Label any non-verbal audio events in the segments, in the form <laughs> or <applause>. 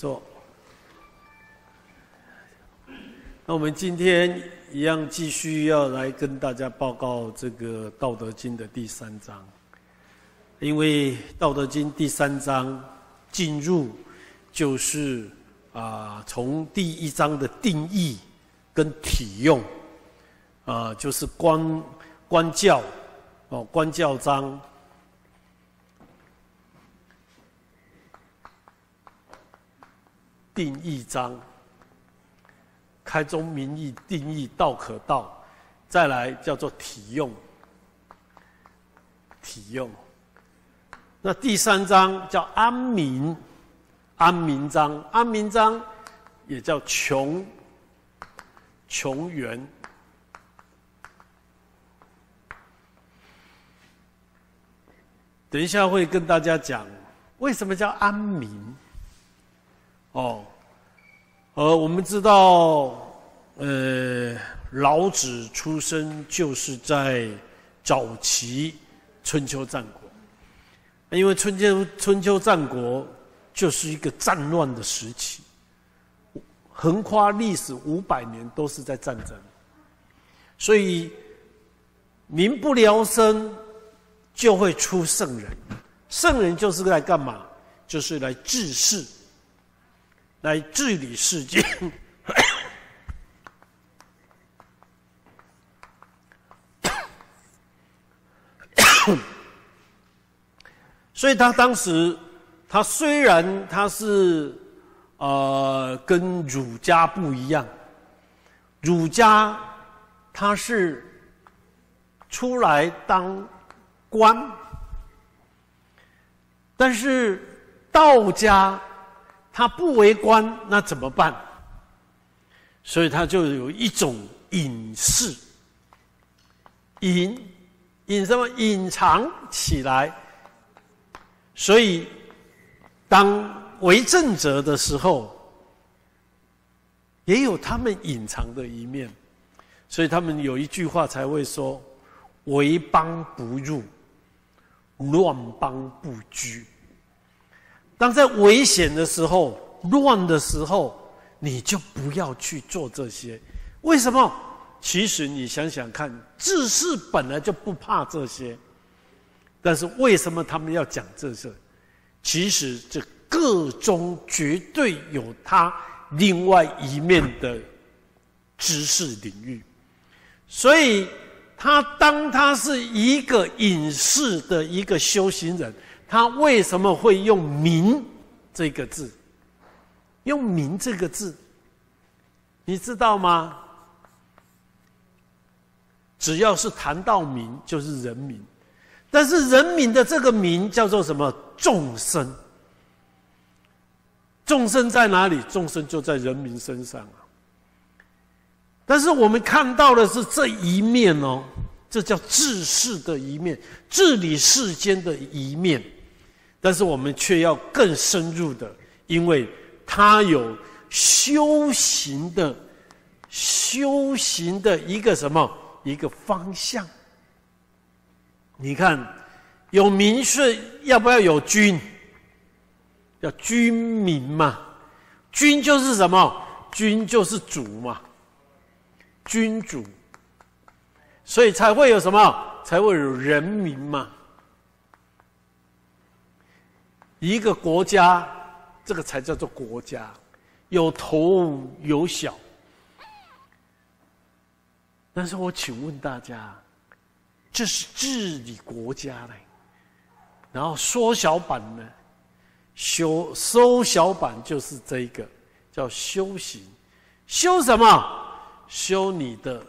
坐。那我们今天一样继续要来跟大家报告这个《道德经》的第三章，因为《道德经》第三章进入就是啊，从第一章的定义跟体用啊，就是观观教哦，观教章。定义章，开宗明义定义道可道，再来叫做体用，体用。那第三章叫安民，安民章，安民章也叫穷，穷源。等一下会跟大家讲，为什么叫安民。哦，呃，我们知道，呃，老子出生就是在早期春秋战国，因为春秋春秋战国就是一个战乱的时期，横跨历史五百年都是在战争，所以民不聊生就会出圣人，圣人就是来干嘛？就是来治世。来治理世界，<coughs> 所以他当时，他虽然他是呃跟儒家不一样，儒家他是出来当官，但是道家。他不为官，那怎么办？所以他就有一种隐士，隐隐什么？隐藏起来。所以，当为政者的时候，也有他们隐藏的一面。所以他们有一句话才会说：“为邦不入，乱邦不居。”当在危险的时候、乱的时候，你就不要去做这些。为什么？其实你想想看，智士本来就不怕这些，但是为什么他们要讲这些？其实这个中绝对有他另外一面的知识领域。所以他当他是一个隐士的一个修行人。他为什么会用“民”这个字？用“民”这个字，你知道吗？只要是谈到“民”，就是人民。但是人民的这个“民”叫做什么？众生。众生在哪里？众生就在人民身上啊。但是我们看到的是这一面哦，这叫治世的一面，治理世间的一面。但是我们却要更深入的，因为他有修行的修行的一个什么一个方向。你看，有民是要不要有君？要君民嘛？君就是什么？君就是主嘛？君主，所以才会有什么？才会有人民嘛？一个国家，这个才叫做国家，有头有小。但是我请问大家，这是治理国家嘞？然后缩小版呢？修缩小版就是这一个，叫修行。修什么？修你的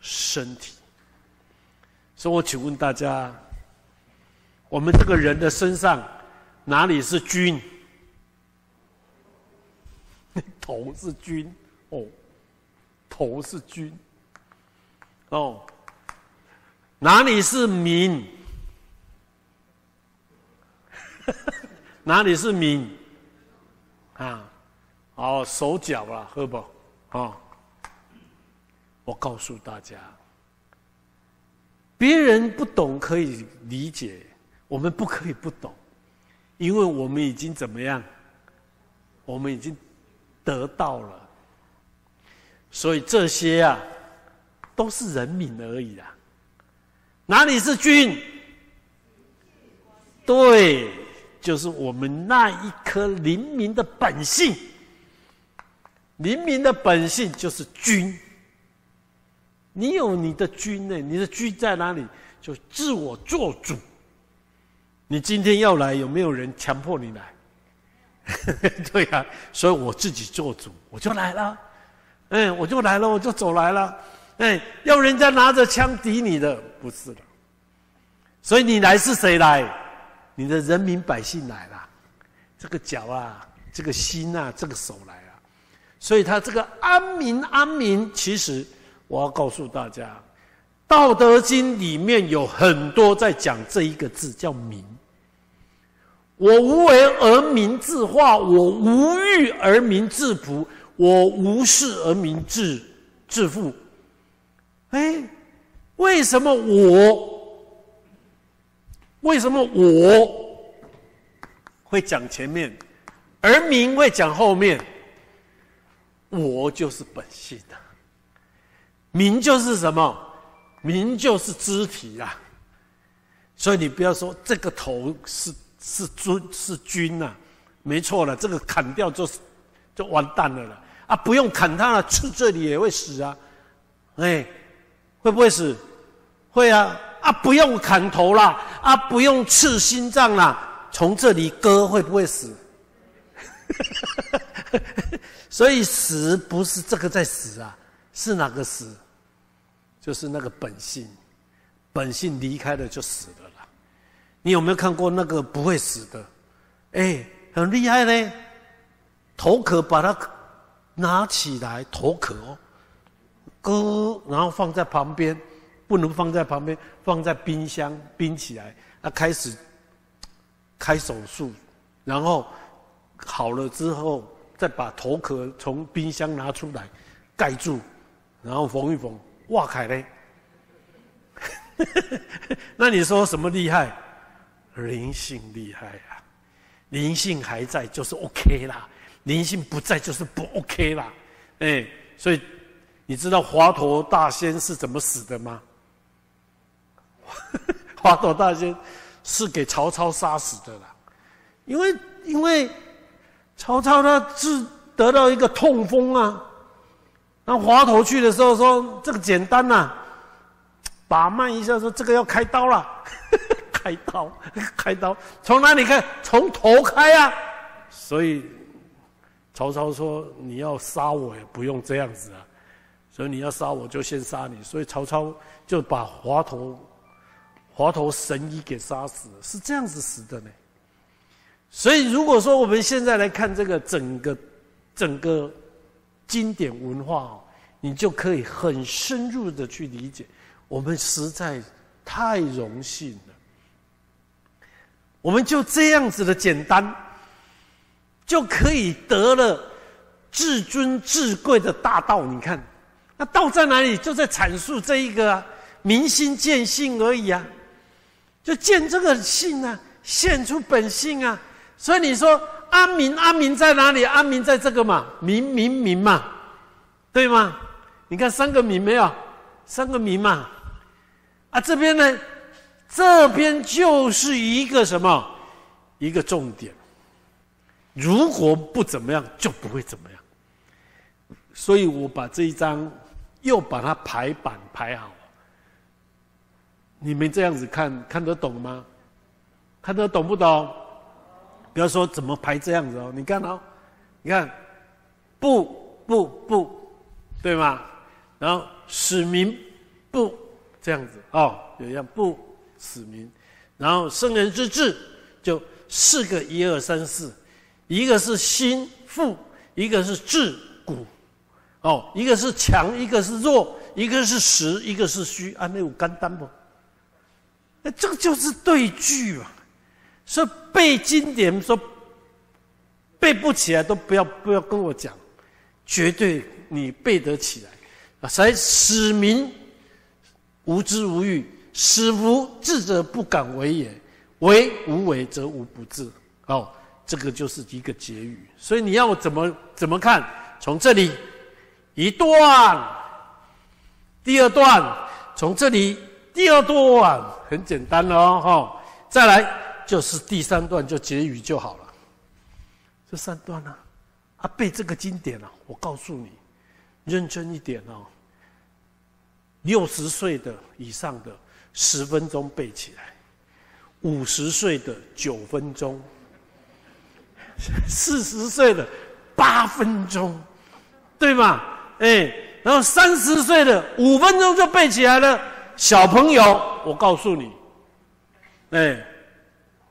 身体。所以我请问大家。我们这个人的身上哪里是君？<laughs> 头是君哦，头是君哦，哪里是民？<laughs> 哪里是民？啊，哦，手脚啊，喝不？啊，我告诉大家，别人不懂可以理解。我们不可以不懂，因为我们已经怎么样我们已经得到了。所以这些啊，都是人民而已啊。哪里是君？对，就是我们那一颗灵明的本性。灵明的本性就是君。你有你的君呢？你的君在哪里？就自我做主。你今天要来，有没有人强迫你来？<laughs> 对呀，所以我自己做主，我就来了。哎，我就来了，我就走来了。哎，要人家拿着枪抵你的，不是的。所以你来是谁来？你的人民百姓来了。这个脚啊，这个心啊，这个手来了。所以他这个安民安民，其实我要告诉大家，《道德经》里面有很多在讲这一个字，叫民。我无为而民自化，我无欲而民自朴。我无事而民自自富，哎，为什么我？为什么我会讲前面，而民会讲后面？我就是本性的，民就是什么？民就是肢体啊！所以你不要说这个头是是尊是君呐，没错了，这个砍掉就是就完蛋了了。啊，不用砍他了，刺这里也会死啊！哎，会不会死？会啊！啊，不用砍头啦，啊，不用刺心脏啦，从这里割会不会死？<laughs> 所以死不是这个在死啊，是哪个死？就是那个本性，本性离开了就死了。你有没有看过那个不会死的？哎，很厉害嘞，头壳把它。拿起来头壳哦，割，然后放在旁边，不能放在旁边，放在冰箱冰起来。他开始开手术，然后好了之后，再把头壳从冰箱拿出来盖住，然后缝一缝。哇，凯嘞！<laughs> 那你说什么厉害？灵性厉害啊！灵性还在，就是 OK 啦。灵性不在就是不 OK 啦，哎，所以你知道华佗大仙是怎么死的吗？<laughs> 华佗大仙是给曹操杀死的啦，因为因为曹操他是得到一个痛风啊，那华佗去的时候说这个简单呐，把脉一下说这个要开刀了，开刀 <laughs> 开刀从哪里开？从头开啊，所以。曹操说：“你要杀我也不用这样子啊，所以你要杀我就先杀你。”所以曹操就把华佗、华佗神医给杀死了，是这样子死的呢。所以如果说我们现在来看这个整个整个经典文化哦，你就可以很深入的去理解。我们实在太荣幸，我们就这样子的简单。就可以得了至尊至贵的大道。你看，那道在哪里？就在阐述这一个明心见性而已啊，就见这个性啊，现出本性啊。所以你说安民，安民在哪里？安民在这个嘛，明明明嘛，对吗？你看三个明没有？三个明嘛。啊，这边呢，这边就是一个什么？一个重点。如果不怎么样，就不会怎么样。所以我把这一张又把它排版排好。你们这样子看看得懂吗？看得懂不懂？不要说怎么排这样子哦。你看哦，你看，不不不，对吗？然后使民不这样子哦，有一样不使民，然后圣人之治就四个一二三四。一个是心腹，一个是志骨，哦，一个是强，一个是弱，一个是实，一个是虚，啊，那有干单不？那这个就是对句嘛。所以背经典说背不起来都不要不要跟我讲，绝对你背得起来啊！才使民无知无欲，使无智者不敢为也。为无为则无不治。哦。这个就是一个结语。所以你要怎么怎么看？从这里一段，第二段，从这里第二段，很简单哦，再来就是第三段，就结语就好了。这三段呢，啊，背这个经典啊，我告诉你，认真一点哦。六十岁的以上的十分钟背起来，五十岁的九分钟，四十岁的八分钟，对吗？哎，然后三十岁的五分钟就背起来了。小朋友，我告诉你，哎，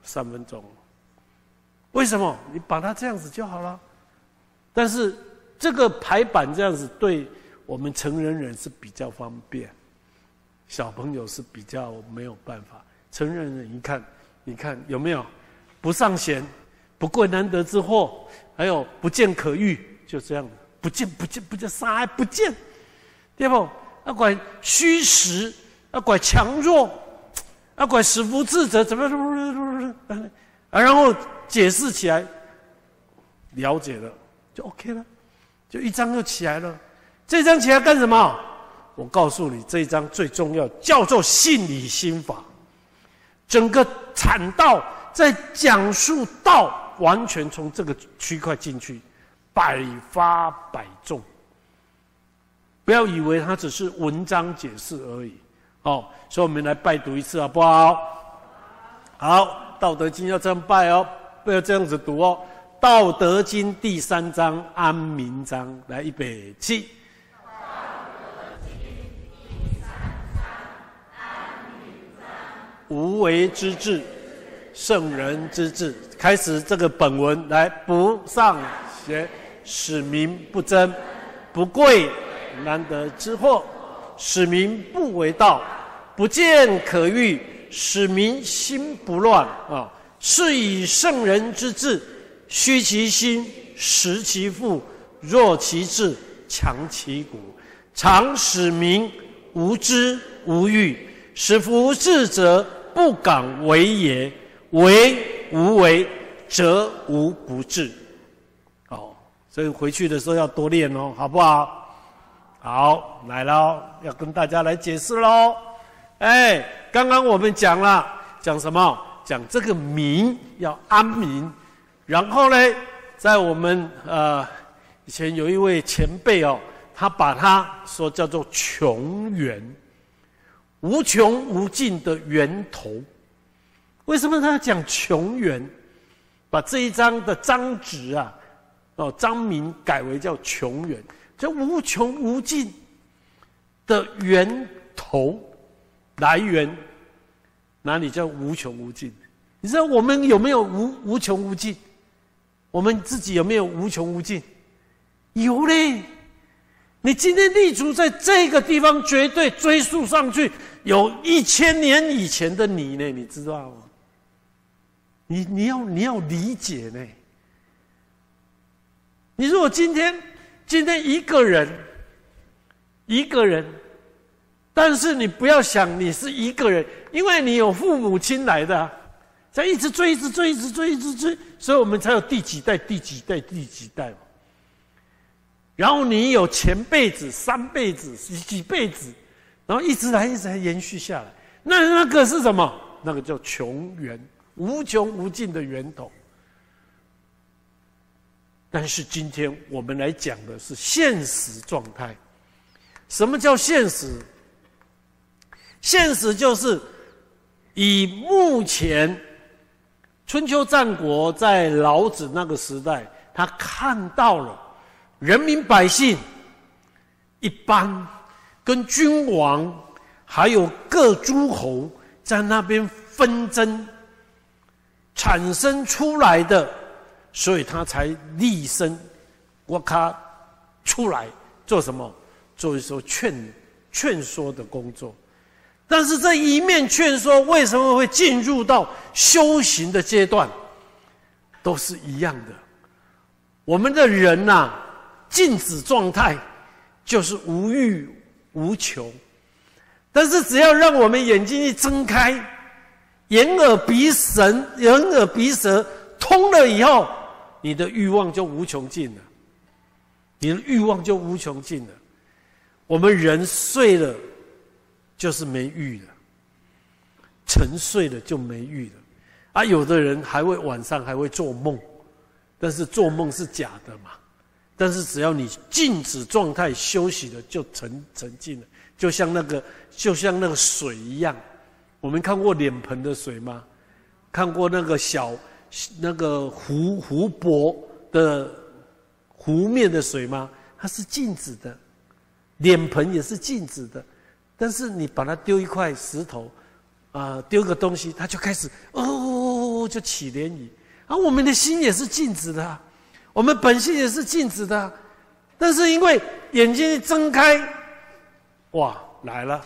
三分钟。为什么？你把它这样子就好了。但是这个排版这样子对。我们成人人是比较方便，小朋友是比较没有办法。成人人一看，你看有没有不上弦，不贵难得之货，还有不见可遇，就这样不见不见不见啥也不见，对不？要管虚实，要管强弱，要管使福智者怎么怎么怎么怎么，啊，然后解释起来，了解了就 OK 了，就一张就起来了。这张起来干什么？我告诉你，这一章最重要，叫做信理心法。整个禅道在讲述道，完全从这个区块进去，百发百中。不要以为它只是文章解释而已。哦，所以我们来拜读一次好不好？好，《道德经》要这样拜哦，不要这样子读哦。《道德经》第三章安民章，来一百七。无为之治，圣人之治。开始这个本文来，不上学，使民不争；不贵难得之货，使民不为道；不见可欲，使民心不乱。啊，是以圣人之治，虚其心，实其腹，弱其志，强其骨，常使民无知无欲，使夫智者。不敢为也，为无为，则无不治。哦，所以回去的时候要多练哦，好不好？好，来了，要跟大家来解释喽。哎，刚刚我们讲了，讲什么？讲这个民要安民，然后呢，在我们呃以前有一位前辈哦，他把他说叫做穷源。无穷无尽的源头，为什么他要讲穷源？把这一章的章旨啊，哦，章名改为叫穷源，叫无穷无尽的源头来源，哪里叫无穷无尽？你知道我们有没有无无穷无尽？我们自己有没有无穷无尽？有嘞。你今天立足在这个地方，绝对追溯上去有一千年以前的你呢？你知道吗？你你要你要理解呢。你如果今天今天一个人一个人，但是你不要想你是一个人，因为你有父母亲来的，在一直追，一直追，一直追，一直追，所以我们才有第几代、第几代、第几代嘛。然后你有前辈子、三辈子、几辈子，然后一直来、一直来延续下来。那那个是什么？那个叫穷源，无穷无尽的源头。但是今天我们来讲的是现实状态。什么叫现实？现实就是以目前春秋战国在老子那个时代，他看到了。人民百姓一般跟君王还有各诸侯在那边纷争产生出来的，所以他才立身，我卡出来做什么？做一说劝劝说的工作。但是这一面劝说为什么会进入到修行的阶段？都是一样的。我们的人呐。静止状态就是无欲无穷，但是只要让我们眼睛一睁开，眼耳鼻神、眼耳鼻舌通了以后，你的欲望就无穷尽了，你的欲望就无穷尽了。我们人睡了，就是没欲了；沉睡了就没欲了。啊，有的人还会晚上还会做梦，但是做梦是假的嘛。但是只要你静止状态休息了，就沉沉静了，就像那个就像那个水一样。我们看过脸盆的水吗？看过那个小那个湖湖泊的湖面的水吗？它是静止的，脸盆也是静止的。但是你把它丢一块石头，啊，丢个东西，它就开始哦，就起涟漪。而我们的心也是静止的。我们本性也是静止的，但是因为眼睛一睁开，哇，来了，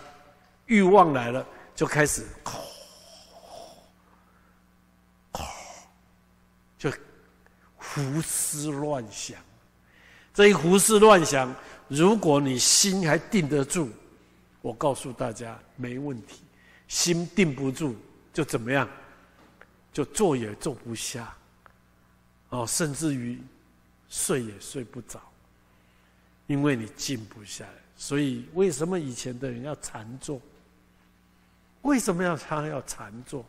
欲望来了，就开始，就胡思乱想。这一胡思乱想，如果你心还定得住，我告诉大家没问题。心定不住，就怎么样？就坐也坐不下，哦，甚至于。睡也睡不着，因为你静不下来。所以，为什么以前的人要禅坐？为什么要他要禅坐？